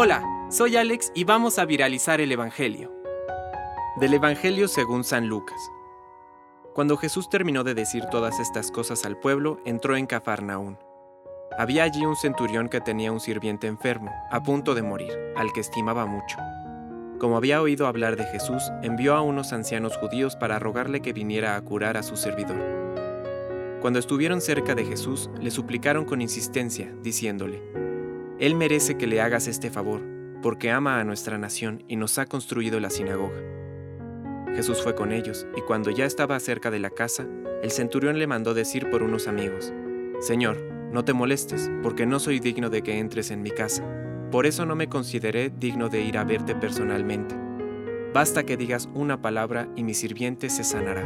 Hola, soy Alex y vamos a viralizar el Evangelio. Del Evangelio según San Lucas. Cuando Jesús terminó de decir todas estas cosas al pueblo, entró en Cafarnaún. Había allí un centurión que tenía un sirviente enfermo, a punto de morir, al que estimaba mucho. Como había oído hablar de Jesús, envió a unos ancianos judíos para rogarle que viniera a curar a su servidor. Cuando estuvieron cerca de Jesús, le suplicaron con insistencia, diciéndole, Él merece que le hagas este favor, porque ama a nuestra nación y nos ha construido la sinagoga. Jesús fue con ellos, y cuando ya estaba cerca de la casa, el centurión le mandó decir por unos amigos, Señor, no te molestes, porque no soy digno de que entres en mi casa. Por eso no me consideré digno de ir a verte personalmente. Basta que digas una palabra y mi sirviente se sanará.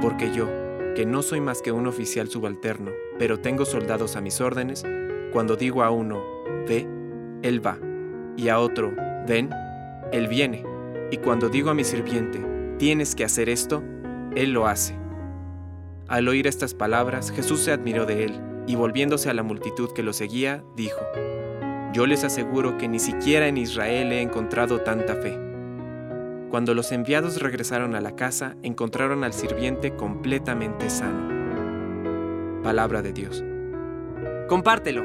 Porque yo, que no soy más que un oficial subalterno, pero tengo soldados a mis órdenes, cuando digo a uno, ve, él va, y a otro, ven, él viene, y cuando digo a mi sirviente, tienes que hacer esto, él lo hace. Al oír estas palabras, Jesús se admiró de él, y volviéndose a la multitud que lo seguía, dijo, Yo les aseguro que ni siquiera en Israel he encontrado tanta fe. Cuando los enviados regresaron a la casa, encontraron al sirviente completamente sano. Palabra de Dios. Compártelo,